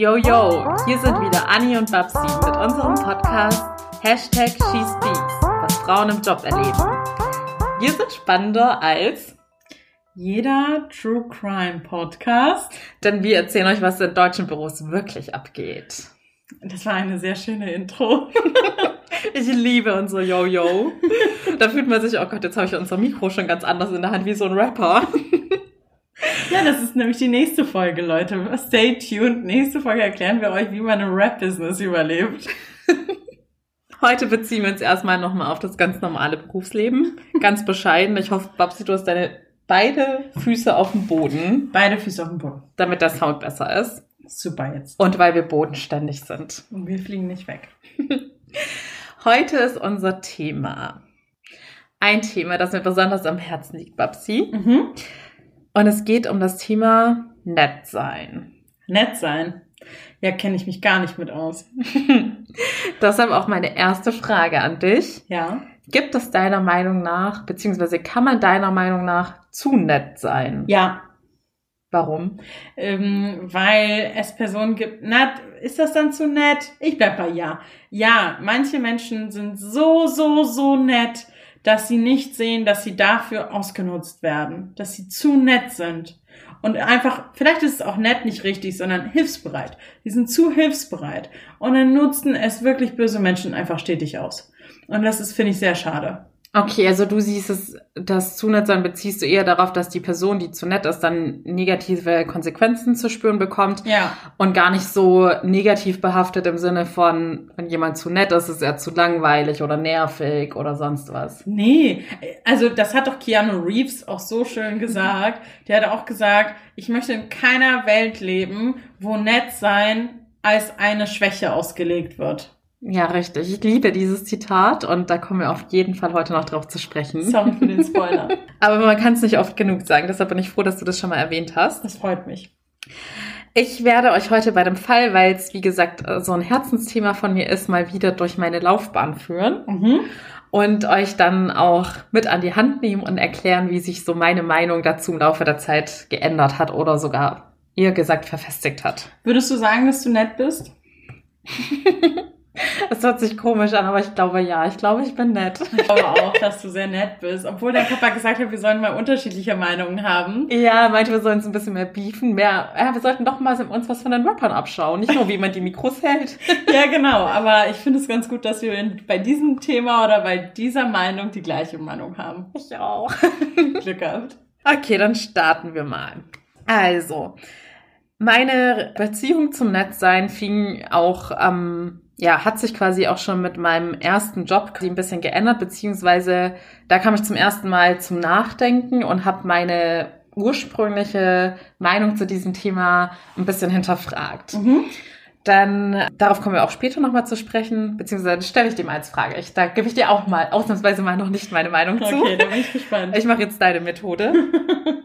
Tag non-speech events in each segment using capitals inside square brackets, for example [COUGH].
Yo, yo, hier sind wieder Anni und Babsi mit unserem Podcast Hashtag SheSpeaks, was Frauen im Job erleben. Wir sind spannender als jeder True Crime Podcast, denn wir erzählen euch, was in deutschen Büros wirklich abgeht. Das war eine sehr schöne Intro. [LAUGHS] ich liebe unsere Yo-Yo. Da fühlt man sich, oh Gott, jetzt habe ich unser Mikro schon ganz anders in der Hand wie so ein Rapper. [LAUGHS] Ja, das ist nämlich die nächste Folge, Leute. Stay tuned. Nächste Folge erklären wir euch, wie man im Rap-Business überlebt. [LAUGHS] Heute beziehen wir uns erstmal nochmal auf das ganz normale Berufsleben. Ganz bescheiden. Ich hoffe, Babsi, du hast deine beide Füße auf dem Boden. Beide Füße auf dem Boden. Damit der Sound besser ist. Super jetzt. Und weil wir bodenständig sind. Und wir fliegen nicht weg. [LAUGHS] Heute ist unser Thema. Ein Thema, das mir besonders am Herzen liegt, Babsi. Mhm. Und es geht um das Thema nett sein. Nett sein? Ja, kenne ich mich gar nicht mit aus. [LAUGHS] Deshalb auch meine erste Frage an dich. Ja. Gibt es deiner Meinung nach, beziehungsweise kann man deiner Meinung nach zu nett sein? Ja. Warum? Ähm, weil es Personen gibt, na, ist das dann zu nett? Ich bleib bei ja. Ja, manche Menschen sind so, so, so nett, dass sie nicht sehen, dass sie dafür ausgenutzt werden, dass sie zu nett sind. Und einfach, vielleicht ist es auch nett nicht richtig, sondern hilfsbereit. Die sind zu hilfsbereit. Und dann nutzen es wirklich böse Menschen einfach stetig aus. Und das ist, finde ich, sehr schade. Okay, also du siehst es, das zu nett sein beziehst du eher darauf, dass die Person, die zu nett ist, dann negative Konsequenzen zu spüren bekommt. Ja. Und gar nicht so negativ behaftet im Sinne von, wenn jemand zu nett ist, ist er zu langweilig oder nervig oder sonst was. Nee, also das hat doch Keanu Reeves auch so schön gesagt. Der hat auch gesagt, ich möchte in keiner Welt leben, wo nett sein als eine Schwäche ausgelegt wird. Ja, richtig. Ich liebe dieses Zitat und da kommen wir auf jeden Fall heute noch drauf zu sprechen. Sorry für den Spoiler. [LAUGHS] Aber man kann es nicht oft genug sagen, deshalb bin ich froh, dass du das schon mal erwähnt hast. Das freut mich. Ich werde euch heute bei dem Fall, weil es wie gesagt so ein Herzensthema von mir ist, mal wieder durch meine Laufbahn führen. Mhm. Und euch dann auch mit an die Hand nehmen und erklären, wie sich so meine Meinung dazu im Laufe der Zeit geändert hat oder sogar eher gesagt verfestigt hat. Würdest du sagen, dass du nett bist? [LAUGHS] Das hört sich komisch an, aber ich glaube ja. Ich glaube, ich bin nett. Ich glaube auch, dass du sehr nett bist. Obwohl der Papa gesagt hat, wir sollen mal unterschiedliche Meinungen haben. Ja, meinte, wir sollen uns ein bisschen mehr beefen. Mehr, ja, wir sollten doch mal uns was von den Rappern abschauen. Nicht nur, wie man die Mikros hält. [LAUGHS] ja, genau. Aber ich finde es ganz gut, dass wir bei diesem Thema oder bei dieser Meinung die gleiche Meinung haben. Ich auch. Glück gehabt. Okay, dann starten wir mal. Also, meine Beziehung zum Nettsein fing auch am ähm, ja, hat sich quasi auch schon mit meinem ersten Job ein bisschen geändert, beziehungsweise da kam ich zum ersten Mal zum Nachdenken und habe meine ursprüngliche Meinung zu diesem Thema ein bisschen hinterfragt. Mhm. Dann, darauf kommen wir auch später nochmal zu sprechen, beziehungsweise stelle ich dir mal als Frage. Ich, da gebe ich dir auch mal ausnahmsweise mal noch nicht meine Meinung zu. Okay, da bin ich gespannt. Ich mache jetzt deine Methode. [LAUGHS]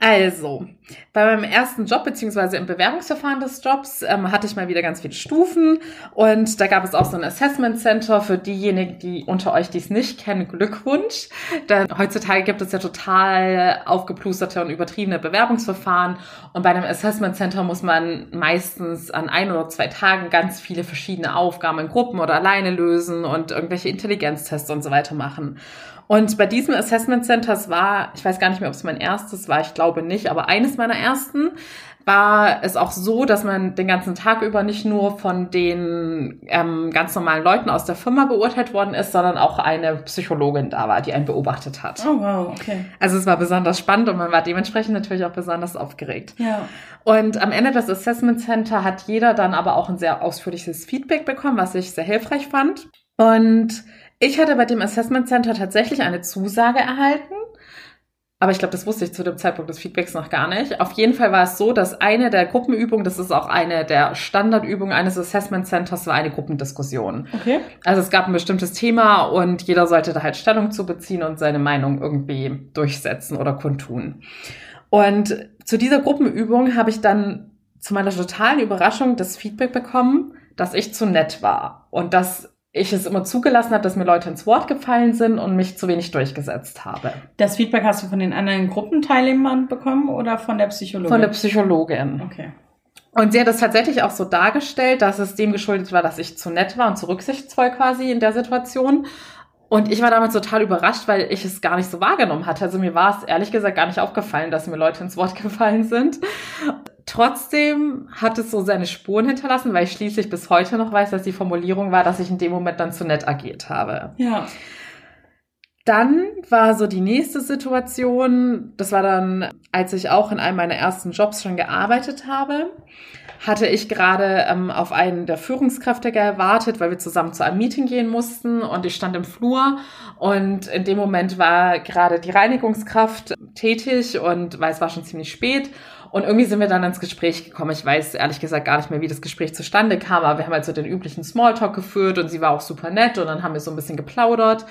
Also, bei meinem ersten Job beziehungsweise im Bewerbungsverfahren des Jobs ähm, hatte ich mal wieder ganz viele Stufen und da gab es auch so ein Assessment Center für diejenigen, die unter euch dies nicht kennen, Glückwunsch. Denn heutzutage gibt es ja total aufgeplusterte und übertriebene Bewerbungsverfahren und bei einem Assessment Center muss man meistens an ein oder zwei Tagen ganz viele verschiedene Aufgaben in Gruppen oder alleine lösen und irgendwelche Intelligenztests und so weiter machen. Und bei diesem Assessment Centers war, ich weiß gar nicht mehr, ob es mein erstes war, ich glaube nicht, aber eines meiner ersten war es auch so, dass man den ganzen Tag über nicht nur von den ähm, ganz normalen Leuten aus der Firma beurteilt worden ist, sondern auch eine Psychologin da war, die einen beobachtet hat. Oh wow, okay. Also es war besonders spannend und man war dementsprechend natürlich auch besonders aufgeregt. Ja. Und am Ende des Assessment Center hat jeder dann aber auch ein sehr ausführliches Feedback bekommen, was ich sehr hilfreich fand. Und ich hatte bei dem Assessment Center tatsächlich eine Zusage erhalten. Aber ich glaube, das wusste ich zu dem Zeitpunkt des Feedbacks noch gar nicht. Auf jeden Fall war es so, dass eine der Gruppenübungen, das ist auch eine der Standardübungen eines Assessment Centers, war eine Gruppendiskussion. Okay. Also es gab ein bestimmtes Thema und jeder sollte da halt Stellung zu beziehen und seine Meinung irgendwie durchsetzen oder kundtun. Und zu dieser Gruppenübung habe ich dann zu meiner totalen Überraschung das Feedback bekommen, dass ich zu nett war und dass ich es immer zugelassen habe, dass mir Leute ins Wort gefallen sind und mich zu wenig durchgesetzt habe. Das Feedback hast du von den anderen Gruppenteilnehmern bekommen oder von der Psychologin? Von der Psychologin. Okay. Und sie hat es tatsächlich auch so dargestellt, dass es dem geschuldet war, dass ich zu nett war und zu rücksichtsvoll quasi in der Situation. Und ich war damals total überrascht, weil ich es gar nicht so wahrgenommen hatte. Also mir war es ehrlich gesagt gar nicht aufgefallen, dass mir Leute ins Wort [LAUGHS] gefallen sind. Trotzdem hat es so seine Spuren hinterlassen, weil ich schließlich bis heute noch weiß, dass die Formulierung war, dass ich in dem Moment dann zu nett agiert habe. Ja. Dann war so die nächste Situation, das war dann, als ich auch in einem meiner ersten Jobs schon gearbeitet habe, hatte ich gerade ähm, auf einen der Führungskräfte gewartet, weil wir zusammen zu einem Meeting gehen mussten und ich stand im Flur und in dem Moment war gerade die Reinigungskraft tätig und weil es war schon ziemlich spät und irgendwie sind wir dann ins Gespräch gekommen. Ich weiß ehrlich gesagt gar nicht mehr, wie das Gespräch zustande kam, aber wir haben halt so den üblichen Smalltalk geführt und sie war auch super nett und dann haben wir so ein bisschen geplaudert.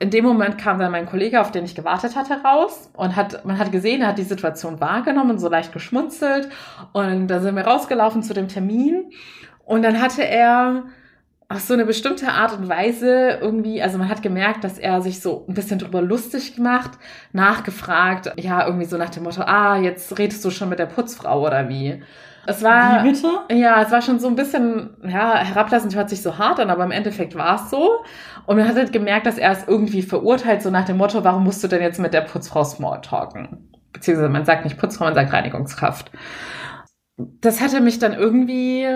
In dem Moment kam dann mein Kollege, auf den ich gewartet hatte, raus und hat, man hat gesehen, er hat die Situation wahrgenommen, so leicht geschmunzelt. Und da sind wir rausgelaufen zu dem Termin. Und dann hatte er auf so eine bestimmte Art und Weise irgendwie, also man hat gemerkt, dass er sich so ein bisschen drüber lustig gemacht, nachgefragt, ja, irgendwie so nach dem Motto, ah, jetzt redest du schon mit der Putzfrau oder wie? Es war, Wie bitte? ja, es war schon so ein bisschen, ja, herablassend hört sich so hart an, aber im Endeffekt war es so. Und man hat halt gemerkt, dass er es irgendwie verurteilt, so nach dem Motto, warum musst du denn jetzt mit der Putzfrau Smalltalken? Beziehungsweise man sagt nicht Putzfrau, man sagt Reinigungskraft. Das hatte mich dann irgendwie,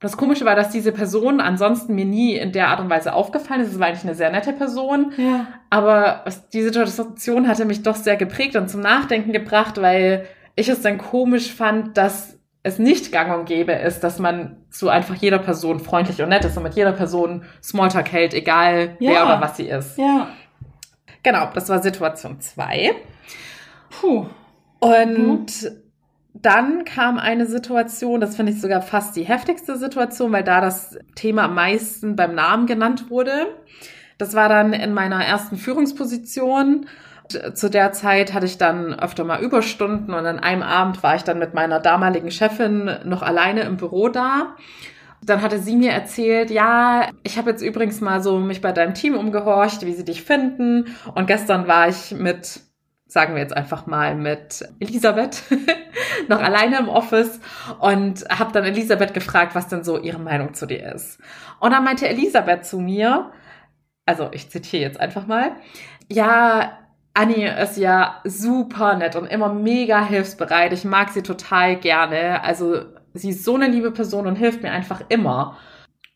das Komische war, dass diese Person ansonsten mir nie in der Art und Weise aufgefallen ist. Es war eigentlich eine sehr nette Person. Ja. Aber die Situation hatte mich doch sehr geprägt und zum Nachdenken gebracht, weil ich es dann komisch fand, dass es nicht gang und gäbe ist, dass man zu einfach jeder Person freundlich und nett ist und mit jeder Person Smalltalk hält, egal Ja. wer oder was sie ist. Ja. Genau, das war Situation zwei. Puh. Und dann kam eine Situation, das finde ich sogar fast die heftigste Situation, weil da das Thema am meisten beim Namen genannt wurde. Das war dann in meiner ersten Führungsposition. Zu der Zeit hatte ich dann öfter mal Überstunden und an einem Abend war ich dann mit meiner damaligen Chefin noch alleine im Büro da. Dann hatte sie mir erzählt, ja, ich habe jetzt übrigens mal so mich bei deinem Team umgehorcht, wie sie dich finden. Und gestern war ich mit, sagen wir jetzt einfach mal, mit Elisabeth [LAUGHS] noch alleine im Office und habe dann Elisabeth gefragt, was denn so ihre Meinung zu dir ist. Und dann meinte Elisabeth zu mir, also ich zitiere jetzt einfach mal, ja, Annie ist ja super nett und immer mega hilfsbereit. Ich mag sie total gerne. Also sie ist so eine liebe Person und hilft mir einfach immer.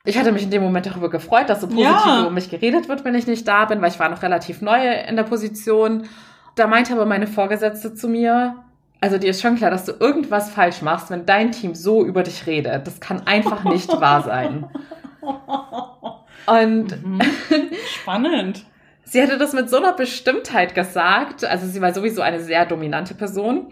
Ich hatte mich in dem Moment darüber gefreut, dass so positiv Ja. über mich geredet wird, wenn ich nicht da bin, weil ich war noch relativ neu in der Position. Da meinte aber meine Vorgesetzte zu mir, also dir ist schon klar, dass du irgendwas falsch machst, wenn dein Team so über dich redet. Das kann einfach nicht [LAUGHS] wahr sein. Und Mhm. [LAUGHS] Spannend. Sie hatte das mit so einer Bestimmtheit gesagt, also sie war sowieso eine sehr dominante Person,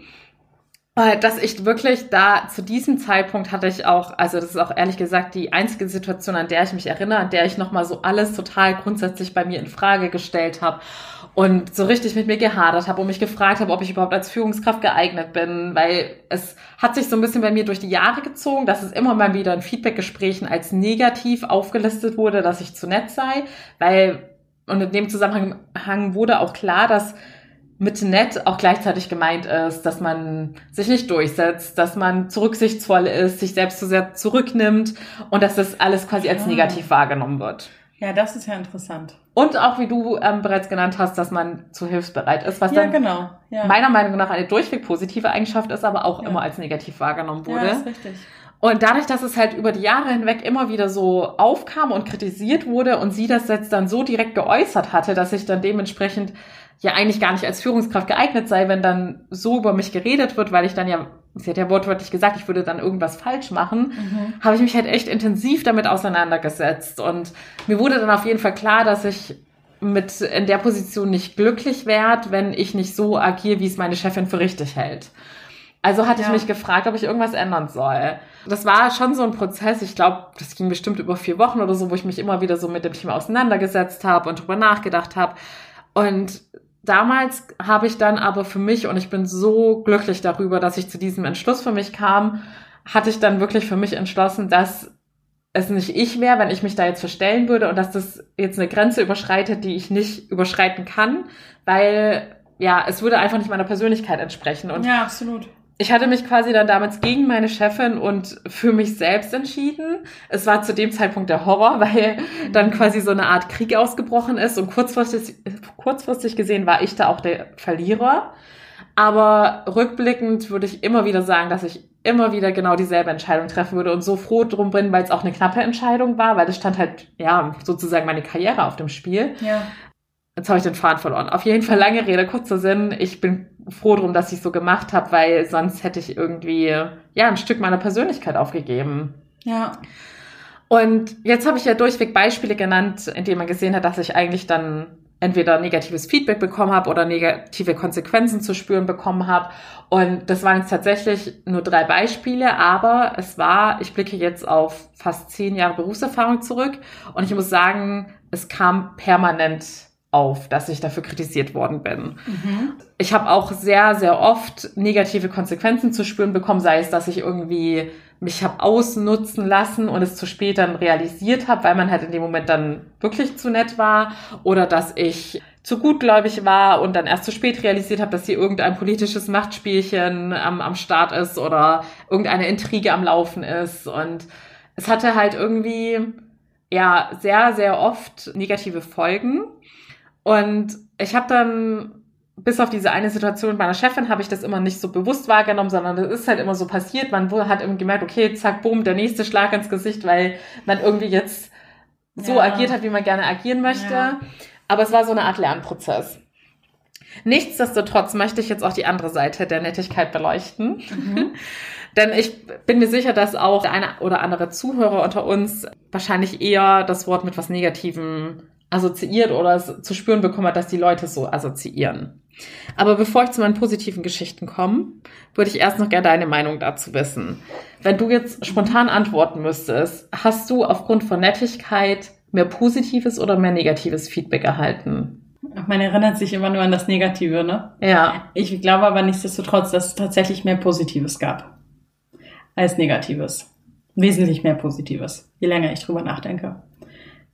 äh, dass ich wirklich da zu diesem Zeitpunkt hatte ich auch, also das ist auch ehrlich gesagt die einzige Situation, an der ich mich erinnere, an der ich nochmal so alles total grundsätzlich bei mir in Frage gestellt habe und so richtig mit mir gehadert habe und mich gefragt habe, ob ich überhaupt als Führungskraft geeignet bin, weil es hat sich so ein bisschen bei mir durch die Jahre gezogen, dass es immer mal wieder in Feedbackgesprächen als negativ aufgelistet wurde, dass ich zu nett sei, weil und in dem Zusammenhang wurde auch klar, dass mit nett auch gleichzeitig gemeint ist, dass man sich nicht durchsetzt, dass man zu rücksichtsvoll ist, sich selbst zu sehr zurücknimmt und dass das alles quasi als negativ wahrgenommen wird. Ja, das ist ja interessant. Und auch, wie du ähm, bereits genannt hast, dass man zu hilfsbereit ist, was Ja, dann genau. Ja. meiner Meinung nach eine durchweg positive Eigenschaft ist, aber auch Ja. immer als negativ wahrgenommen ja, wurde. ist richtig. Und dadurch, dass es halt über die Jahre hinweg immer wieder so aufkam und kritisiert wurde und sie das jetzt dann so direkt geäußert hatte, dass ich dann dementsprechend ja eigentlich gar nicht als Führungskraft geeignet sei, wenn dann so über mich geredet wird, weil ich dann ja, sie hat ja wortwörtlich gesagt, ich würde dann irgendwas falsch machen, Mhm. habe ich mich halt echt intensiv damit auseinandergesetzt. Und mir wurde dann auf jeden Fall klar, dass ich mit in der Position nicht glücklich werde, wenn ich nicht so agiere, wie es meine Chefin für richtig hält. Also hatte Ja. ich mich gefragt, ob ich irgendwas ändern soll. Das war schon so ein Prozess. Ich glaube, das ging bestimmt über vier Wochen oder so, wo ich mich immer wieder so mit dem Thema auseinandergesetzt habe und drüber nachgedacht habe. Und damals habe ich dann aber für mich, und ich bin so glücklich darüber, dass ich zu diesem Entschluss für mich kam, hatte ich dann wirklich für mich entschlossen, dass es nicht ich wäre, wenn ich mich da jetzt verstellen würde und dass das jetzt eine Grenze überschreitet, die ich nicht überschreiten kann, weil ja, es würde einfach nicht meiner Persönlichkeit entsprechen. Und Ja, absolut. Ich hatte mich quasi dann damals gegen meine Chefin und für mich selbst entschieden. Es war zu dem Zeitpunkt der Horror, [LAUGHS] weil dann quasi so eine Art Krieg ausgebrochen ist und kurzfristig, kurzfristig gesehen war ich da auch der Verlierer. Aber rückblickend würde ich immer wieder sagen, dass ich immer wieder genau dieselbe Entscheidung treffen würde und so froh drum bin, weil es auch eine knappe Entscheidung war, weil es stand halt, ja, sozusagen meine Karriere auf dem Spiel. Ja. Jetzt habe ich den Faden verloren. Auf jeden Fall lange Rede, kurzer Sinn. Ich bin froh drum, dass ich so gemacht habe, weil sonst hätte ich irgendwie ja ein Stück meiner Persönlichkeit aufgegeben. Ja. Und jetzt habe ich ja durchweg Beispiele genannt, in denen man gesehen hat, dass ich eigentlich dann entweder negatives Feedback bekommen habe oder negative Konsequenzen zu spüren bekommen habe. Und das waren jetzt tatsächlich nur drei Beispiele, aber es war, ich blicke jetzt auf fast zehn Jahre Berufserfahrung zurück und ich muss sagen, es kam permanent auf, dass ich dafür kritisiert worden bin. Mhm. Ich habe auch sehr, sehr oft negative Konsequenzen zu spüren bekommen, sei es, dass ich irgendwie mich habe ausnutzen lassen und es zu spät dann realisiert habe, weil man halt in dem Moment dann wirklich zu nett war oder dass ich zu gutgläubig war und dann erst zu spät realisiert habe, dass hier irgendein politisches Machtspielchen am, am Start ist oder irgendeine Intrige am Laufen ist und es hatte halt irgendwie ja sehr, sehr oft negative Folgen und ich habe dann bis auf diese eine Situation mit meiner Chefin habe ich das immer nicht so bewusst wahrgenommen, sondern das ist halt immer so passiert. Man hat immer gemerkt, okay, zack, boom, der nächste Schlag ins Gesicht, weil man irgendwie jetzt so ja. agiert hat, wie man gerne agieren möchte. Ja. Aber es war so eine Art Lernprozess. Nichtsdestotrotz möchte ich jetzt auch die andere Seite der Nettigkeit beleuchten. Mhm. [LAUGHS] Denn ich bin mir sicher, dass auch der eine oder andere Zuhörer unter uns wahrscheinlich eher das Wort mit was Negativem assoziiert oder es zu spüren bekommen hat, dass die Leute so assoziieren. Aber bevor ich zu meinen positiven Geschichten komme, würde ich erst noch gerne deine Meinung dazu wissen. Wenn du jetzt spontan antworten müsstest, hast du aufgrund von Nettigkeit mehr positives oder mehr negatives Feedback erhalten? Man erinnert sich immer nur an das Negative, ne? Ja. Ich glaube aber nichtsdestotrotz, dass es tatsächlich mehr Positives gab als Negatives. Wesentlich mehr Positives, je länger ich drüber nachdenke.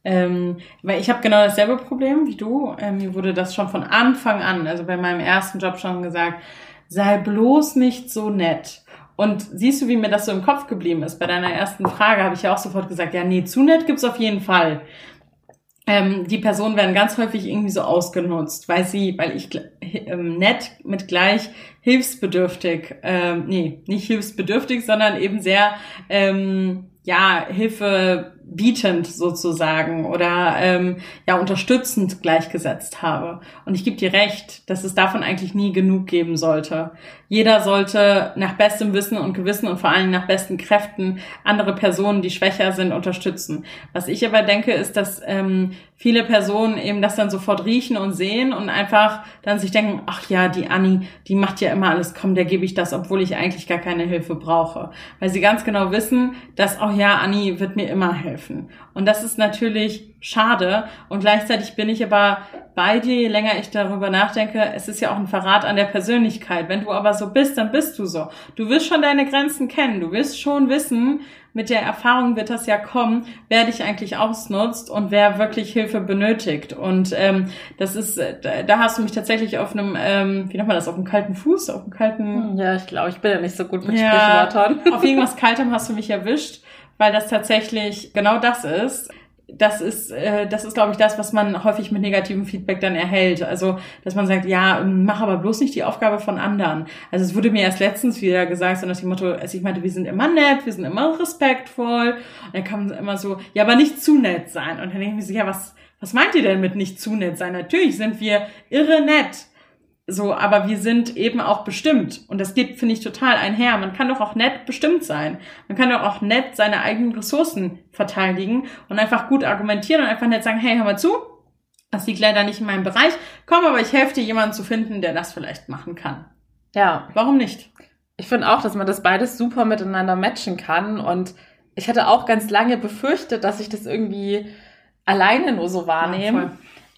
Ähm, weil ich habe genau dasselbe Problem wie du. Ähm, mir wurde das schon von Anfang an, also bei meinem ersten Job schon gesagt, sei bloß nicht so nett. Und siehst du, wie mir das so im Kopf geblieben ist? Bei deiner ersten Frage habe ich ja auch sofort gesagt, ja, nee, zu nett gibt's auf jeden Fall. Ähm, die Personen werden ganz häufig irgendwie so ausgenutzt, weil sie, weil ich ähm, nett mit gleich hilfsbedürftig, ähm, nee, nicht hilfsbedürftig, sondern eben sehr, ähm, ja, Hilfe bietend sozusagen oder ähm, ja unterstützend gleichgesetzt habe. Und ich gebe dir recht, dass es davon eigentlich nie genug geben sollte. Jeder sollte nach bestem Wissen und Gewissen und vor allem nach besten Kräften andere Personen, die schwächer sind, unterstützen. Was ich aber denke, ist, dass ähm, viele Personen eben das dann sofort riechen und sehen und einfach dann sich denken, ach ja, die Anni, die macht ja immer alles, komm, der gebe ich das, obwohl ich eigentlich gar keine Hilfe brauche. Weil sie ganz genau wissen, dass, auch ja, Anni wird mir immer helfen. Und das ist natürlich schade. Und gleichzeitig bin ich aber bei dir, je länger ich darüber nachdenke, es ist ja auch ein Verrat an der Persönlichkeit. Wenn du aber so bist, dann bist du so. Du wirst schon deine Grenzen kennen. Du wirst schon wissen, mit der Erfahrung wird das ja kommen, wer dich eigentlich ausnutzt und wer wirklich Hilfe benötigt. Und ähm, das ist, da hast du mich tatsächlich auf einem, ähm, wie nennt man das, auf einem kalten Fuß, auf einem kalten. Ja, ich glaube, ich bin ja nicht so gut mit ja, Sprichwörtern. Auf [LAUGHS] irgendwas Kaltem hast du mich erwischt, weil das tatsächlich genau das ist das ist, äh, das ist, glaube ich, das, was man häufig mit negativem Feedback dann erhält. Also, dass man sagt, ja, mach aber bloß nicht die Aufgabe von anderen. Also, es wurde mir erst letztens wieder gesagt, so nach dem Motto, also ich meinte, wir sind immer nett, wir sind immer respektvoll. Und dann kam immer so, ja, aber nicht zu nett sein. Und dann denke ich mir so, ja, was, was meint ihr denn mit nicht zu nett sein? Natürlich sind wir irre nett. So, aber wir sind eben auch bestimmt. Und das geht, finde ich, total einher. Man kann doch auch nett bestimmt sein. Man kann doch auch nett seine eigenen Ressourcen verteidigen und einfach gut argumentieren und einfach nett sagen, hey, hör mal zu, das liegt leider nicht in meinem Bereich. Komm, aber ich helfe dir, jemanden zu finden, der das vielleicht machen kann. Ja. Warum nicht? Ich finde auch, dass man das beides super miteinander matchen kann. Und ich hatte auch ganz lange befürchtet, dass ich das irgendwie alleine nur so wahrnehme. Ja,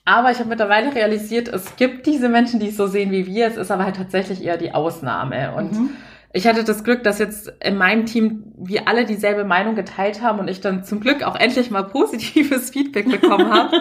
aber ich habe mittlerweile realisiert, es gibt diese Menschen, die es so sehen wie wir. Es ist aber halt tatsächlich eher die Ausnahme. Und mhm. ich hatte das Glück, dass jetzt in meinem Team wir alle dieselbe Meinung geteilt haben und ich dann zum Glück auch endlich mal positives [LAUGHS] Feedback bekommen habe.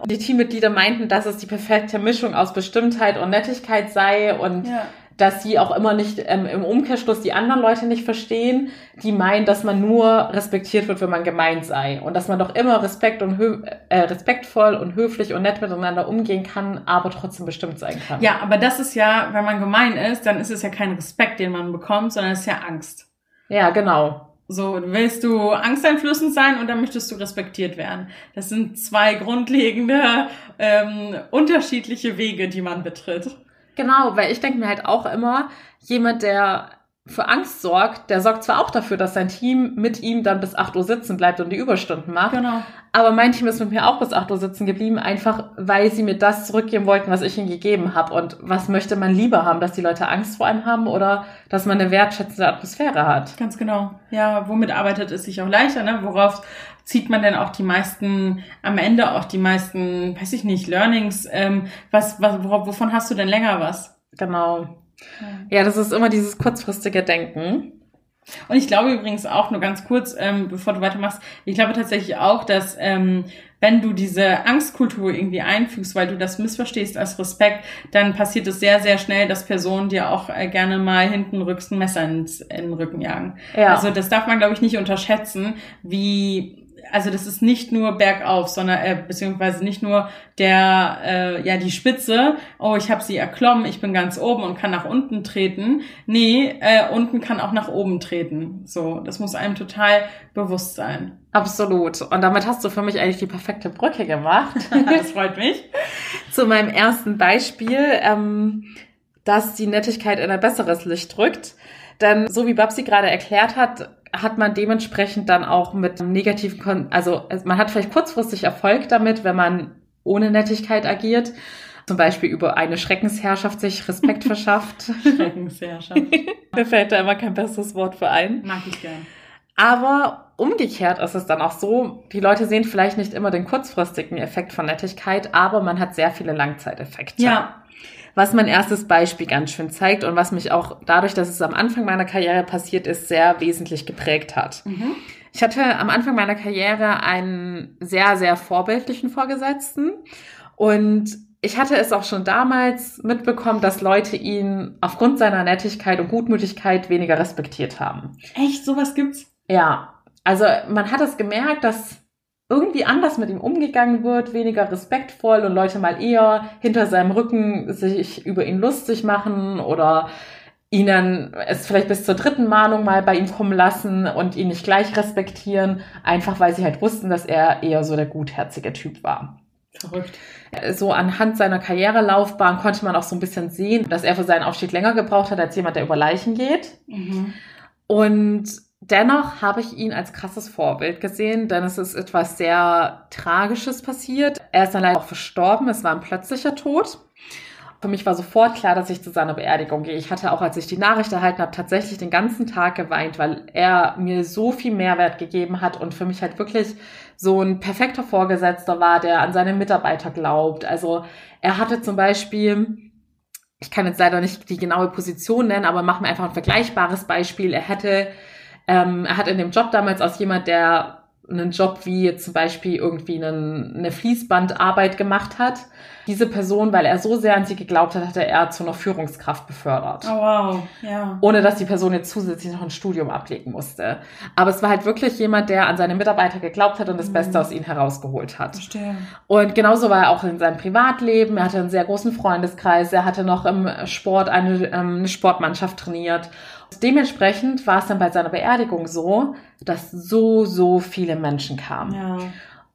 und die Teammitglieder meinten, dass es die perfekte Mischung aus Bestimmtheit und Nettigkeit sei und ja dass sie auch immer nicht ähm, im Umkehrschluss die anderen Leute nicht verstehen, die meinen, dass man nur respektiert wird, wenn man gemeint sei und dass man doch immer Respekt und äh, respektvoll und höflich und nett miteinander umgehen kann, aber trotzdem bestimmt sein kann. Ja, aber das ist ja, wenn man gemein ist, dann ist es ja kein Respekt, den man bekommt, sondern es ist ja Angst. Ja, genau. So, willst du angsteinflößend sein oder möchtest du respektiert werden? Das sind zwei grundlegende, ähm, unterschiedliche Wege, die man betritt. Genau, weil ich denke mir halt auch immer, jemand, der für Angst sorgt, der sorgt zwar auch dafür, dass sein Team mit ihm dann bis 8 Uhr sitzen bleibt und die Überstunden macht. Genau. Aber mein Team ist mit mir auch bis 8 Uhr sitzen geblieben, einfach weil sie mir das zurückgeben wollten, was ich ihnen gegeben habe. Und was möchte man lieber haben, dass die Leute Angst vor einem haben oder dass man eine wertschätzende Atmosphäre hat? Ganz genau. Ja, womit arbeitet es sich auch leichter, ne? Worauf zieht man denn auch die meisten, am Ende auch die meisten, weiß ich nicht, Learnings? Ähm, was, was, worauf, wovon hast du denn länger was? Genau. Ja, das ist immer dieses kurzfristige Denken. Und ich glaube übrigens auch, nur ganz kurz, ähm, bevor du weitermachst, ich glaube tatsächlich auch, dass ähm, wenn du diese Angstkultur irgendwie einfügst, weil du das missverstehst als Respekt, dann passiert es sehr, sehr schnell, dass Personen dir auch äh, gerne mal hinten rücks ein Messer ins, in den Rücken jagen. Ja. Also das darf man, glaube ich, nicht unterschätzen, wie also das ist nicht nur bergauf, sondern äh, beziehungsweise nicht nur der äh, ja die Spitze. Oh, ich habe sie erklommen, ich bin ganz oben und kann nach unten treten. Nee, äh, unten kann auch nach oben treten. So, das muss einem total bewusst sein. Absolut. Und damit hast du für mich eigentlich die perfekte Brücke gemacht. [LAUGHS] das freut mich. [LAUGHS] Zu meinem ersten Beispiel, ähm, dass die Nettigkeit in ein besseres Licht drückt. Denn so wie Babsi gerade erklärt hat, hat man dementsprechend dann auch mit negativen, Kon also man hat vielleicht kurzfristig Erfolg damit, wenn man ohne Nettigkeit agiert. Zum Beispiel über eine Schreckensherrschaft sich Respekt [LAUGHS] verschafft. Schreckensherrschaft. [LAUGHS] Mir fällt da immer kein besseres Wort für ein. Mag ich gern. Aber umgekehrt ist es dann auch so, die Leute sehen vielleicht nicht immer den kurzfristigen Effekt von Nettigkeit, aber man hat sehr viele Langzeiteffekte. Ja, was mein erstes Beispiel ganz schön zeigt und was mich auch dadurch, dass es am Anfang meiner Karriere passiert ist, sehr wesentlich geprägt hat. Mhm. Ich hatte am Anfang meiner Karriere einen sehr, sehr vorbildlichen Vorgesetzten und ich hatte es auch schon damals mitbekommen, dass Leute ihn aufgrund seiner Nettigkeit und Gutmütigkeit weniger respektiert haben. Echt? Sowas gibt's? Ja. Also man hat es gemerkt, dass irgendwie anders mit ihm umgegangen wird, weniger respektvoll und Leute mal eher hinter seinem Rücken sich über ihn lustig machen oder ihnen es vielleicht bis zur dritten Mahnung mal bei ihm kommen lassen und ihn nicht gleich respektieren, einfach weil sie halt wussten, dass er eher so der gutherzige Typ war. Verrückt. So anhand seiner Karrierelaufbahn konnte man auch so ein bisschen sehen, dass er für seinen Aufstieg länger gebraucht hat als jemand, der über Leichen geht. Mhm. Und Dennoch habe ich ihn als krasses Vorbild gesehen, denn es ist etwas sehr Tragisches passiert. Er ist dann leider auch verstorben. Es war ein plötzlicher Tod. Für mich war sofort klar, dass ich zu seiner Beerdigung gehe. Ich hatte auch, als ich die Nachricht erhalten habe, tatsächlich den ganzen Tag geweint, weil er mir so viel Mehrwert gegeben hat und für mich halt wirklich so ein perfekter Vorgesetzter war, der an seine Mitarbeiter glaubt. Also er hatte zum Beispiel ich kann jetzt leider nicht die genaue Position nennen, aber machen wir einfach ein vergleichbares Beispiel. Er hätte ähm, er hat in dem Job damals aus jemand, der einen Job wie zum Beispiel irgendwie einen, eine Fließbandarbeit gemacht hat. Diese Person, weil er so sehr an sie geglaubt hat, hatte er zu einer Führungskraft befördert. Oh wow, ja. Ohne dass die Person jetzt zusätzlich noch ein Studium ablegen musste. Aber es war halt wirklich jemand, der an seine Mitarbeiter geglaubt hat und das mhm. Beste aus ihnen herausgeholt hat. Verstehe. Und genauso war er auch in seinem Privatleben. Er hatte einen sehr großen Freundeskreis. Er hatte noch im Sport eine, ähm, eine Sportmannschaft trainiert. Dementsprechend war es dann bei seiner Beerdigung so, dass so, so viele Menschen kamen. Ja.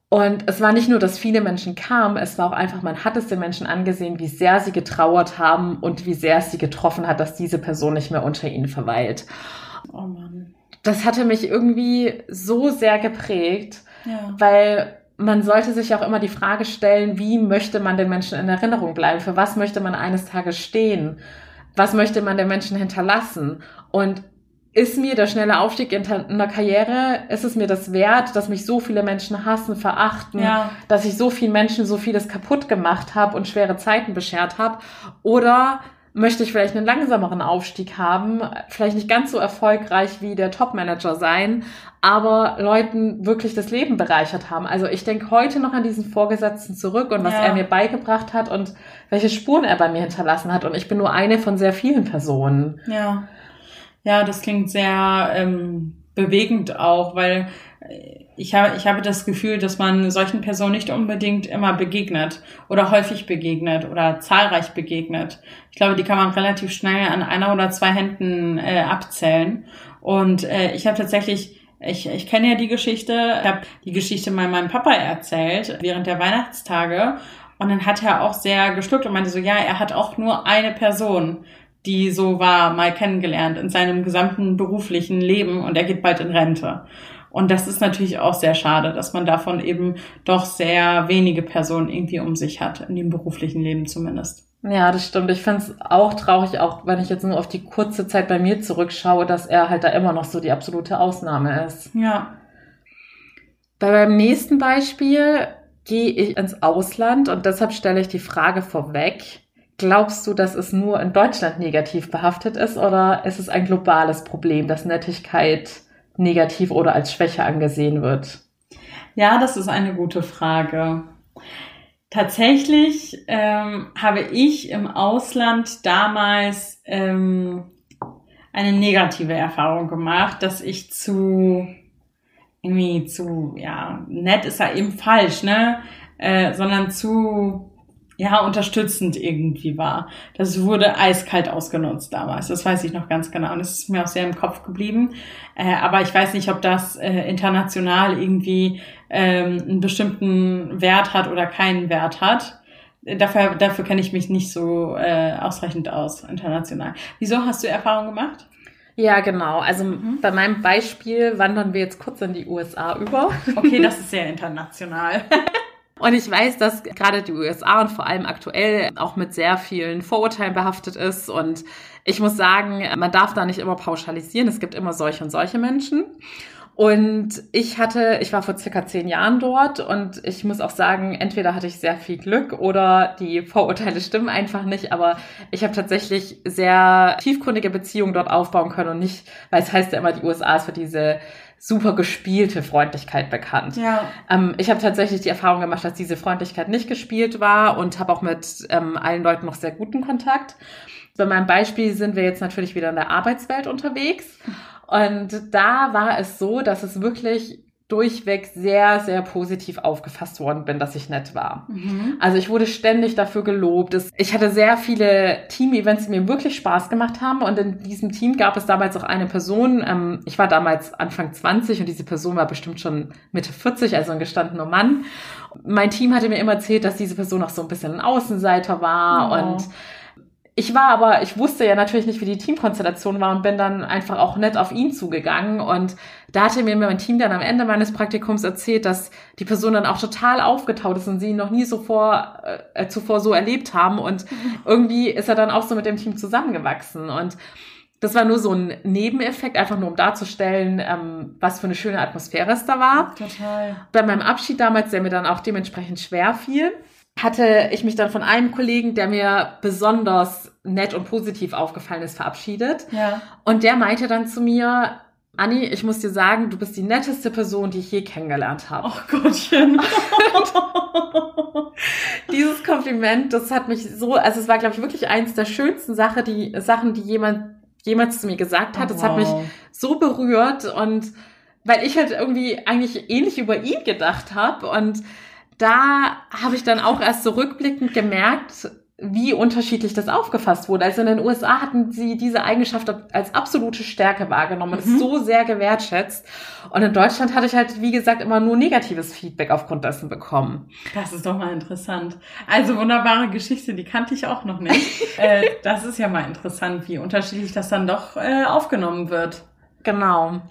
Und es war nicht nur, dass viele Menschen kamen, es war auch einfach, man hat es den Menschen angesehen, wie sehr sie getrauert haben und wie sehr es sie getroffen hat, dass diese Person nicht mehr unter ihnen verweilt. Oh Mann. Das hatte mich irgendwie so sehr geprägt, ja. weil man sollte sich auch immer die Frage stellen, wie möchte man den Menschen in Erinnerung bleiben? Für was möchte man eines Tages stehen? Was möchte man den Menschen hinterlassen? Und ist mir der schnelle Aufstieg in der Karriere, ist es mir das wert, dass mich so viele Menschen hassen, verachten, ja. dass ich so vielen Menschen so vieles kaputt gemacht habe und schwere Zeiten beschert habe? Oder möchte ich vielleicht einen langsameren Aufstieg haben, vielleicht nicht ganz so erfolgreich wie der Top-Manager sein, aber Leuten wirklich das Leben bereichert haben. Also ich denke heute noch an diesen Vorgesetzten zurück und was Ja. er mir beigebracht hat und welche Spuren er bei mir hinterlassen hat. Und ich bin nur eine von sehr vielen Personen. Ja. Ja, das klingt sehr ähm, bewegend auch, weil ich habe, ich habe das Gefühl, dass man solchen Personen nicht unbedingt immer begegnet oder häufig begegnet oder zahlreich begegnet. Ich glaube, die kann man relativ schnell an einer oder zwei Händen äh, abzählen. Und äh, ich habe tatsächlich, ich, ich kenne ja die Geschichte, ich habe die Geschichte mal meinem Papa erzählt während der Weihnachtstage. Und dann hat er auch sehr geschluckt und meinte so, ja, er hat auch nur eine Person, die so war, mal kennengelernt in seinem gesamten beruflichen Leben und er geht bald in Rente. Und das ist natürlich auch sehr schade, dass man davon eben doch sehr wenige Personen irgendwie um sich hat, in dem beruflichen Leben zumindest. Ja, das stimmt. Ich finde es auch traurig, auch wenn ich jetzt nur auf die kurze Zeit bei mir zurückschaue, dass er halt da immer noch so die absolute Ausnahme ist. Ja. Bei meinem nächsten Beispiel gehe ich ins Ausland und deshalb stelle ich die Frage vorweg. Glaubst du, dass es nur in Deutschland negativ behaftet ist oder ist es ein globales Problem, dass Nettigkeit negativ oder als Schwäche angesehen wird? Ja, das ist eine gute Frage. Tatsächlich ähm, habe ich im Ausland damals ähm, eine negative Erfahrung gemacht, dass ich zu irgendwie zu, ja, nett ist ja eben falsch, ne? Äh, sondern zu, ja, unterstützend irgendwie war. Das wurde eiskalt ausgenutzt damals. Das weiß ich noch ganz genau. Und das ist mir auch sehr im Kopf geblieben. Äh, aber ich weiß nicht, ob das äh, international irgendwie ähm, einen bestimmten Wert hat oder keinen Wert hat. Dafür, dafür kenne ich mich nicht so äh, ausreichend aus, international. Wieso hast du Erfahrung gemacht? Ja, genau. Also Mhm. bei meinem Beispiel wandern wir jetzt kurz in die USA über. Okay, das [LAUGHS] ist sehr international. Und ich weiß, dass gerade die USA und vor allem aktuell auch mit sehr vielen Vorurteilen behaftet ist. Und ich muss sagen, man darf da nicht immer pauschalisieren. Es gibt immer solche und solche Menschen. Und ich hatte, ich war vor circa zehn Jahren dort und ich muss auch sagen, entweder hatte ich sehr viel Glück oder die Vorurteile stimmen einfach nicht, aber ich habe tatsächlich sehr tiefgründige Beziehungen dort aufbauen können und nicht, weil es heißt ja immer, die USA ist für diese super gespielte Freundlichkeit bekannt. Ja. Ähm, ich habe tatsächlich die Erfahrung gemacht, dass diese Freundlichkeit nicht gespielt war und habe auch mit ähm, allen Leuten noch sehr guten Kontakt. Bei meinem Beispiel sind wir jetzt natürlich wieder in der Arbeitswelt unterwegs. Und da war es so, dass es wirklich durchweg sehr, sehr positiv aufgefasst worden bin, dass ich nett war. Mhm. Also ich wurde ständig dafür gelobt. Ich hatte sehr viele Team-Events, die mir wirklich Spaß gemacht haben. Und in diesem Team gab es damals auch eine Person. Ähm, ich war damals Anfang 20 und diese Person war bestimmt schon Mitte 40, also ein gestandener Mann. Mein Team hatte mir immer erzählt, dass diese Person auch so ein bisschen ein Außenseiter war Oh. und ich war aber, ich wusste ja natürlich nicht, wie die Teamkonstellation war und bin dann einfach auch nett auf ihn zugegangen. Und da hatte mir mein Team dann am Ende meines Praktikums erzählt, dass die Person dann auch total aufgetaut ist und sie ihn noch nie so vor, äh, zuvor so erlebt haben. Und [LAUGHS] irgendwie ist er dann auch so mit dem Team zusammengewachsen. Und das war nur so ein Nebeneffekt, einfach nur um darzustellen, ähm, was für eine schöne Atmosphäre es da war Total. bei meinem Abschied damals, der mir dann auch dementsprechend schwer fiel, hatte ich mich dann von einem Kollegen, der mir besonders nett und positiv aufgefallen ist, verabschiedet. Ja. Und der meinte dann zu mir, Anni, ich muss dir sagen, du bist die netteste Person, die ich je kennengelernt habe. Ach Gottchen. [LAUGHS] Dieses Kompliment, das hat mich so, also es war, glaube ich, wirklich eins der schönsten Sache, die, Sachen, die jemand jemals zu mir gesagt hat. Es hat mich Wow. so berührt und weil ich halt irgendwie eigentlich ähnlich über ihn gedacht habe und da habe ich dann auch erst so rückblickend gemerkt, wie unterschiedlich das aufgefasst wurde. Also in den USA hatten sie diese Eigenschaft als absolute Stärke wahrgenommen und Mhm. so sehr gewertschätzt. Und in Deutschland hatte ich halt, wie gesagt, immer nur negatives Feedback aufgrund dessen bekommen. Das ist doch mal interessant. Also wunderbare Geschichte, die kannte ich auch noch nicht. [LAUGHS] äh, das ist ja mal interessant, wie unterschiedlich das dann doch äh, aufgenommen wird. Genau.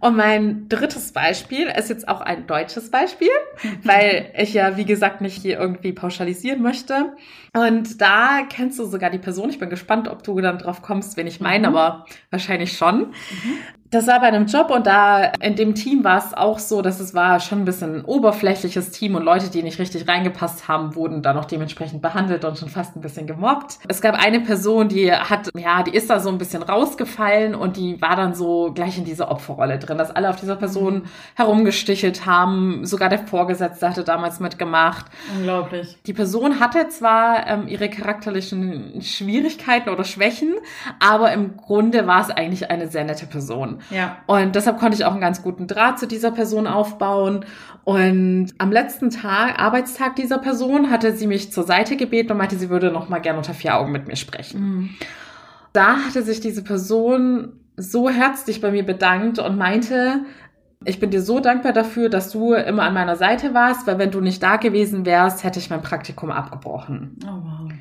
Und mein drittes Beispiel ist jetzt auch ein deutsches Beispiel, [LAUGHS] weil ich ja, wie gesagt, nicht hier irgendwie pauschalisieren möchte. Und da kennst du sogar die Person. Ich bin gespannt, ob du dann drauf kommst, wen ich meine, Mhm. aber wahrscheinlich schon. Das war bei einem Job und da in dem Team war es auch so, dass es war schon ein bisschen ein oberflächliches Team und Leute, die nicht richtig reingepasst haben, wurden dann auch dementsprechend behandelt und schon fast ein bisschen gemobbt. Es gab eine Person, die hat, ja, die ist da so ein bisschen rausgefallen und die war dann so gleich in dieser Opferrolle drin, dass alle auf dieser Person herumgestichelt haben. Sogar der Vorgesetzte hatte damals mitgemacht. Unglaublich. Die Person hatte zwar ähm, ihre charakterlichen Schwierigkeiten oder Schwächen, aber im Grunde war es eigentlich eine sehr nette Person. Ja. Und deshalb konnte ich auch einen ganz guten Draht zu dieser Person aufbauen. Und am letzten Tag, Arbeitstag dieser Person, hatte sie mich zur Seite gebeten und meinte, sie würde noch mal gerne unter vier Augen mit mir sprechen. Mhm. Da hatte sich diese Person so herzlich bei mir bedankt und meinte, ich bin dir so dankbar dafür, dass du immer an meiner Seite warst, weil wenn du nicht da gewesen wärst, hätte ich mein Praktikum abgebrochen. Oh, wow.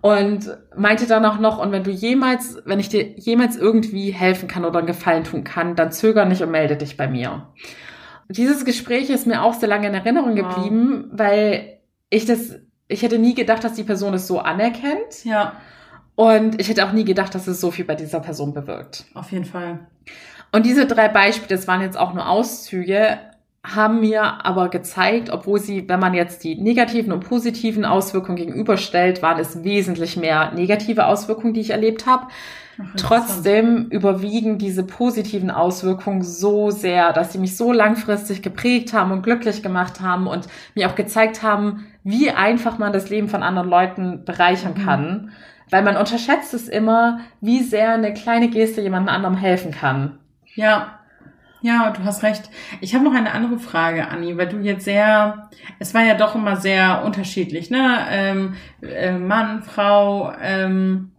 Und meinte dann auch noch, und wenn du jemals, wenn ich dir jemals irgendwie helfen kann oder einen Gefallen tun kann, dann zöger nicht und melde dich bei mir. Dieses Gespräch ist mir auch sehr lange in Erinnerung Wow. geblieben, weil ich das, ich hätte nie gedacht, dass die Person es so anerkennt. Ja, Und ich hätte auch nie gedacht, dass es so viel bei dieser Person bewirkt. auf jeden Fall. Und diese drei Beispiele, das waren jetzt auch nur Auszüge, haben mir aber gezeigt, obwohl sie, wenn man jetzt die negativen und positiven Auswirkungen gegenüberstellt, waren es wesentlich mehr negative Auswirkungen, die ich erlebt habe. Ach. Trotzdem überwiegen diese positiven Auswirkungen so sehr, dass sie mich so langfristig geprägt haben und glücklich gemacht haben und mir auch gezeigt haben, wie einfach man das Leben von anderen Leuten bereichern Mhm. kann. Weil man unterschätzt es immer, wie sehr eine kleine Geste jemand anderem helfen kann. Ja, ja, du hast recht. Ich habe noch eine andere Frage, Anni, weil du jetzt sehr, es war ja doch immer sehr unterschiedlich, ne? Ähm, äh, Mann, Frau. Ähm,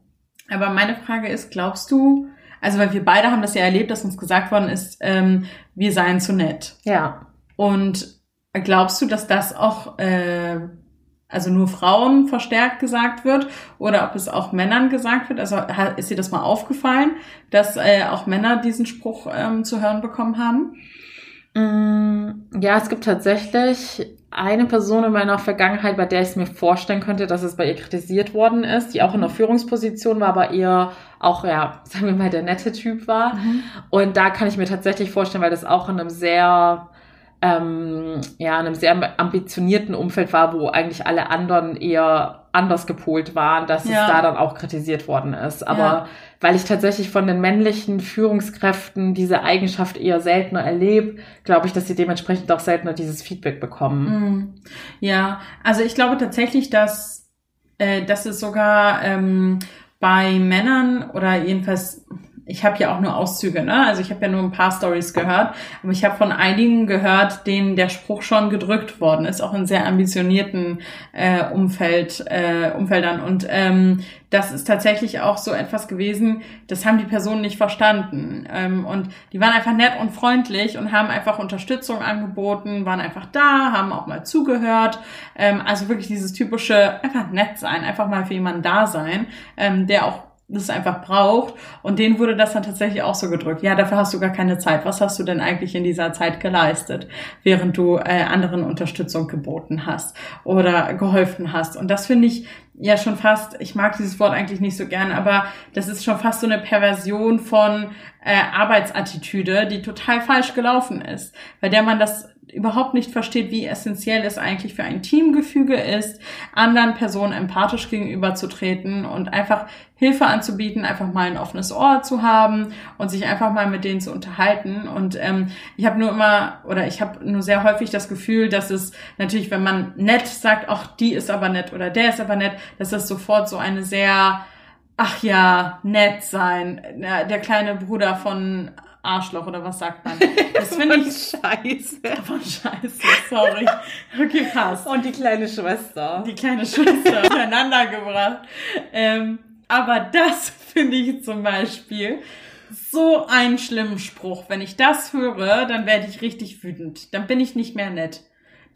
aber meine Frage ist, glaubst du, also weil wir beide haben das ja erlebt, dass uns gesagt worden ist, ähm, wir seien zu nett. Ja. Und glaubst du, dass das auch äh, also nur Frauen verstärkt gesagt wird oder ob es auch Männern gesagt wird? Also ist dir das mal aufgefallen, dass äh, auch Männer diesen Spruch ähm, zu hören bekommen haben? Mm, Ja, es gibt tatsächlich eine Person in meiner Vergangenheit, bei der ich es mir vorstellen könnte, dass es bei ihr kritisiert worden ist, die auch in einer Führungsposition war, aber eher auch, ja, sagen wir mal, der nette Typ war. Und da kann ich mir tatsächlich vorstellen, weil das auch in einem sehr, ähm, ja, in einem sehr ambitionierten Umfeld war, wo eigentlich alle anderen eher anders gepolt waren, dass Ja. es da dann auch kritisiert worden ist. Aber Ja. weil ich tatsächlich von den männlichen Führungskräften diese Eigenschaft eher seltener erlebe, glaube ich, dass sie dementsprechend auch seltener dieses Feedback bekommen. Mhm. Ja, also ich glaube tatsächlich, dass, äh, dass es sogar ähm, bei Männern oder jedenfalls, ich habe ja auch nur Auszüge, ne? Also ich habe ja nur ein paar Stories gehört, aber ich habe von einigen gehört, denen der Spruch schon gedrückt worden ist, auch in sehr ambitionierten äh, Umfeld, äh, Umfeldern. Und ähm, das ist tatsächlich auch so etwas gewesen, das haben die Personen nicht verstanden. Ähm, und die waren einfach nett und freundlich und haben einfach Unterstützung angeboten, waren einfach da, haben auch mal zugehört. Ähm, also wirklich dieses typische, einfach nett sein, einfach mal für jemanden da sein, ähm, der auch das einfach braucht. Und denen wurde das dann tatsächlich auch so gedrückt. Ja, dafür hast du gar keine Zeit. Was hast du denn eigentlich in dieser Zeit geleistet, während du äh, anderen Unterstützung geboten hast oder geholfen hast? Und das finde ich ja schon fast, ich mag dieses Wort eigentlich nicht so gern, aber das ist schon fast so eine Perversion von äh, Arbeitsattitüde, die total falsch gelaufen ist, bei der man das überhaupt nicht versteht, wie essentiell es eigentlich für ein Teamgefüge ist, anderen Personen empathisch gegenüberzutreten und einfach Hilfe anzubieten, einfach mal ein offenes Ohr zu haben und sich einfach mal mit denen zu unterhalten. Und ähm, ich habe nur immer oder ich habe nur sehr häufig das Gefühl, dass es natürlich, wenn man nett sagt, ach, die ist aber nett oder der ist aber nett, dass das sofort so eine sehr, ach ja, nett sein, der kleine Bruder von Arschloch oder was sagt man? Das finde ich Scheiße. [LAUGHS] von Scheiße, sorry. Okay, passt. Und die kleine Schwester. Die kleine Schwester [LAUGHS] untereinander gebracht. Ähm, aber das finde ich zum Beispiel so einen schlimmen Spruch. Wenn ich das höre, dann werde ich richtig wütend. Dann bin ich nicht mehr nett.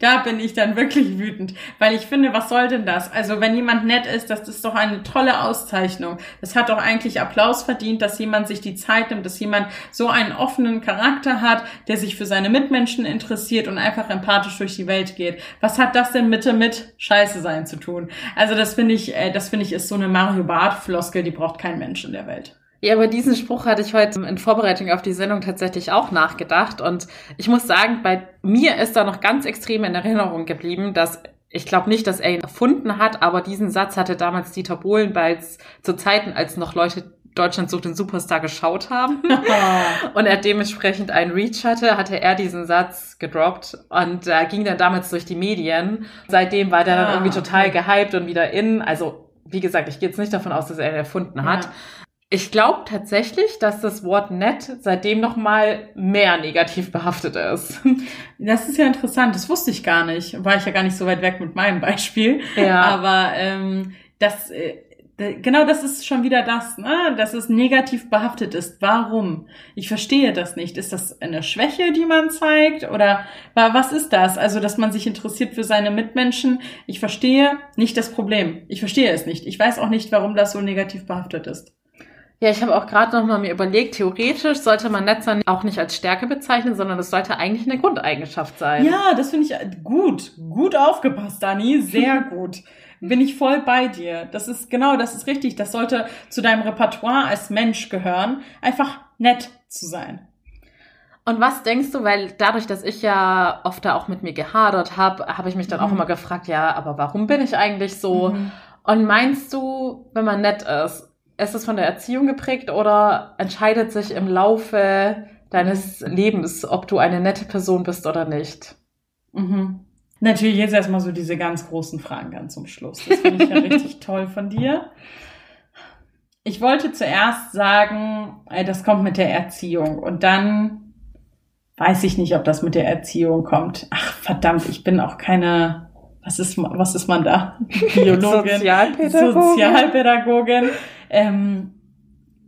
Da bin ich dann wirklich wütend, weil ich finde, was soll denn das? Also wenn jemand nett ist, das ist doch eine tolle Auszeichnung. Das hat doch eigentlich Applaus verdient, dass jemand sich die Zeit nimmt, dass jemand so einen offenen Charakter hat, der sich für seine Mitmenschen interessiert und einfach empathisch durch die Welt geht. Was hat das denn bitte mit Scheiße sein zu tun? Also das finde ich, äh, das finde ich ist so eine Mario Barth Floskel, die braucht kein Mensch in der Welt. Ja, über diesen Spruch hatte ich heute in Vorbereitung auf die Sendung tatsächlich auch nachgedacht. Und ich muss sagen, bei mir ist da noch ganz extrem in Erinnerung geblieben, dass ich glaube nicht, dass er ihn erfunden hat, aber diesen Satz hatte damals Dieter Bohlen bereits zu Zeiten, als noch Leute Deutschland sucht den Superstar geschaut haben [LAUGHS] und er dementsprechend einen Reach hatte, hatte er diesen Satz gedroppt und da äh, ging dann damals durch die Medien. Seitdem war der dann ah, irgendwie total okay. gehypt und wieder in. Also wie gesagt, ich gehe jetzt nicht davon aus, dass er ihn erfunden hat. Ich glaube tatsächlich, dass das Wort nett seitdem noch mal mehr negativ behaftet ist. [LAUGHS] Das ist ja interessant. Das wusste ich gar nicht. War ich ja gar nicht so weit weg mit meinem Beispiel. Ja. Aber ähm, das äh, genau das ist schon wieder das, ne? dass es negativ behaftet ist. Warum? Ich verstehe das nicht. Ist das eine Schwäche, die man zeigt? Oder was ist das? Also, dass man sich interessiert für seine Mitmenschen. Ich verstehe nicht das Problem. Ich verstehe es nicht. Ich weiß auch nicht, warum das so negativ behaftet ist. Ja, ich habe auch gerade noch mal mir überlegt, theoretisch sollte man Netzer auch nicht als Stärke bezeichnen, sondern das sollte eigentlich eine Grundeigenschaft sein. Ja, das finde ich gut. Gut aufgepasst, Dani. Sehr [LAUGHS] gut. Bin ich voll bei dir. Das ist genau, das ist richtig. Das sollte zu deinem Repertoire als Mensch gehören, einfach nett zu sein. Und was denkst du, weil dadurch, dass ich ja oft da auch mit mir gehadert habe, habe ich mich dann mhm. auch immer gefragt, ja, aber warum bin ich eigentlich so? Mhm. Und meinst du, wenn man nett ist, ist es von der Erziehung geprägt oder entscheidet sich im Laufe deines Lebens, ob du eine nette Person bist oder nicht? Mhm. Natürlich jetzt erstmal so diese ganz großen Fragen ganz zum Schluss. Das finde ich ja [LAUGHS] richtig toll von dir. Ich wollte zuerst sagen, äh, das kommt mit der Erziehung und dann weiß ich nicht, ob das mit der Erziehung kommt. Ach verdammt, ich bin auch keine was ist, was ist man da? [LAUGHS] Biologin, Sozialpädagogin. Sozialpädagogin. Ähm,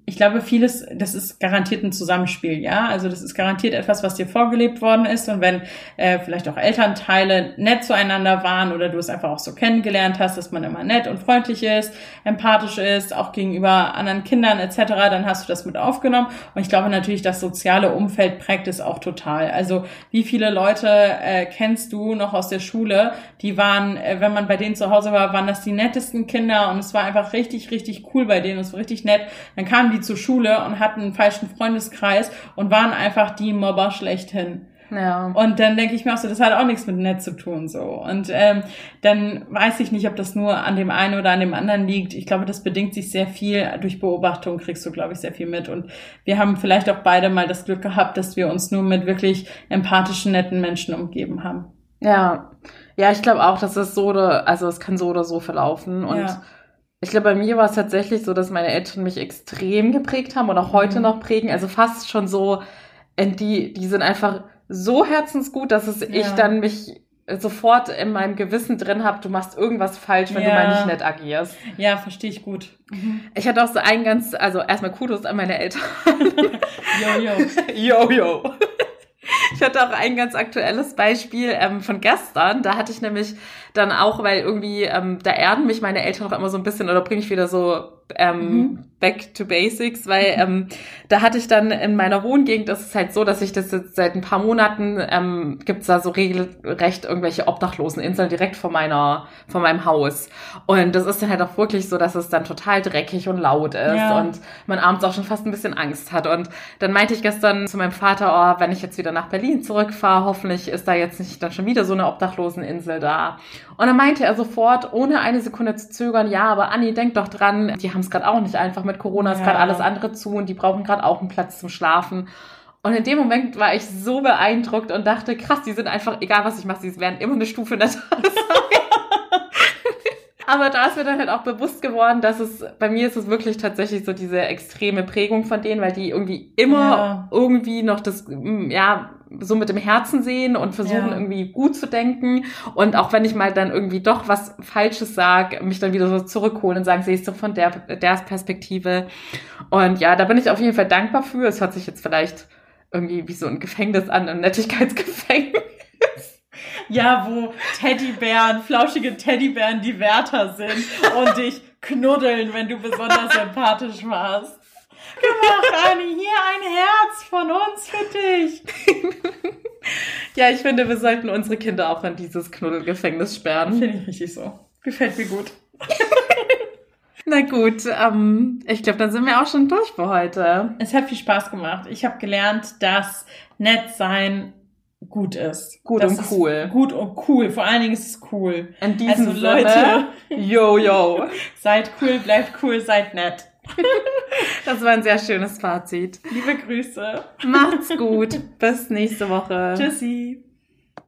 ich glaube, vieles, das ist garantiert ein Zusammenspiel, ja. Also das ist garantiert etwas, was dir vorgelebt worden ist. Und wenn äh, vielleicht auch Elternteile nett zueinander waren oder du es einfach auch so kennengelernt hast, dass man immer nett und freundlich ist, empathisch ist, auch gegenüber anderen Kindern etc., dann hast du das mit aufgenommen. Und ich glaube natürlich, das soziale Umfeld prägt es auch total. Also wie viele Leute äh, kennst du noch aus der Schule, die waren, äh, wenn man bei denen zu Hause war, waren das die nettesten Kinder und es war einfach richtig, richtig cool bei denen, es war richtig nett. Dann kamen die die zur Schule und hatten einen falschen Freundeskreis und waren einfach die Mobber schlechthin. Ja. Und dann denke ich mir auch so, das hat auch nichts mit nett zu tun so. Und ähm, dann weiß ich nicht, ob das nur an dem einen oder an dem anderen liegt. Ich glaube, das bedingt sich sehr viel. Durch Beobachtung kriegst du, glaube ich, sehr viel mit. Und wir haben vielleicht auch beide mal das Glück gehabt, dass wir uns nur mit wirklich empathischen, netten Menschen umgeben haben. Ja. Ja, ich glaube auch, dass es so oder, also es kann so oder so verlaufen. Und ja ich glaube, bei mir war es tatsächlich so, dass meine Eltern mich extrem geprägt haben und auch heute mhm. noch prägen. Also fast schon so, die, die sind einfach so herzensgut, dass es ja. ich dann mich sofort in meinem Gewissen drin habe, du machst irgendwas falsch, wenn ja. du mal nicht nett agierst. Ja, verstehe ich gut. Mhm. Ich hatte auch so einen ganz, also erstmal Kudos an meine Eltern. [LAUGHS] yo, yo. [LAUGHS] yo, yo. Ich hatte auch ein ganz aktuelles Beispiel ähm, von gestern. Da hatte ich nämlich dann auch, weil irgendwie, ähm, da erden mich meine Eltern auch immer so ein bisschen oder bringe ich wieder so ähm, mhm. back to basics, weil ähm, da hatte ich dann in meiner Wohngegend, das ist halt so, dass ich das jetzt seit ein paar Monaten, ähm, gibt da so regelrecht irgendwelche Obdachloseninseln direkt vor meiner, vor meinem Haus. Und das ist dann halt auch wirklich so, dass es dann total dreckig und laut ist ja. und man abends auch schon fast ein bisschen Angst hat. Und dann meinte ich gestern zu meinem Vater, oh, wenn ich jetzt wieder nach Berlin zurückfahre, hoffentlich ist da jetzt nicht dann schon wieder so eine Obdachloseninsel da. Und dann meinte er sofort, ohne eine Sekunde zu zögern, ja, aber Anni, denk doch dran, die haben es gerade auch nicht einfach mit Corona, ist ja. gerade alles andere zu und die brauchen gerade auch einen Platz zum Schlafen. Und in dem Moment war ich so beeindruckt und dachte, krass, die sind einfach, egal was ich mache, sie werden immer eine Stufe netter. [LAUGHS] Aber da ist mir dann halt auch bewusst geworden, dass es, bei mir ist es wirklich tatsächlich so diese extreme Prägung von denen, weil die irgendwie immer ja. irgendwie noch das, mm, ja, so mit dem Herzen sehen und versuchen ja. irgendwie gut zu denken. Und auch wenn ich mal dann irgendwie doch was Falsches sage, mich dann wieder so zurückholen und sagen, siehst du von der, der Perspektive. Und ja, da bin ich auf jeden Fall dankbar für. Es hört sich jetzt vielleicht irgendwie wie so ein Gefängnis an, ein Nettigkeitsgefängnis. Ja, wo Teddybären, flauschige Teddybären die Wärter sind und dich knuddeln, wenn du besonders sympathisch warst. Gemacht, Anni, hier ein Herz von uns für dich. ja, ich finde, wir sollten unsere Kinder auch in dieses Knuddelgefängnis sperren. Finde ich richtig so. Gefällt mir gut. [LAUGHS] Na gut, ähm, ich glaube, dann sind wir auch schon durch für heute. Es hat viel Spaß gemacht. Ich habe gelernt, dass nett sein gut ist. Gut das und cool. Gut und cool. Vor allen Dingen ist es cool. In diesem Also Sinne, Leute, yo, yo. [LAUGHS] seid cool, bleibt cool, seid nett. Das war ein sehr schönes Fazit. Liebe Grüße. Macht's gut. Bis nächste Woche. Tschüssi.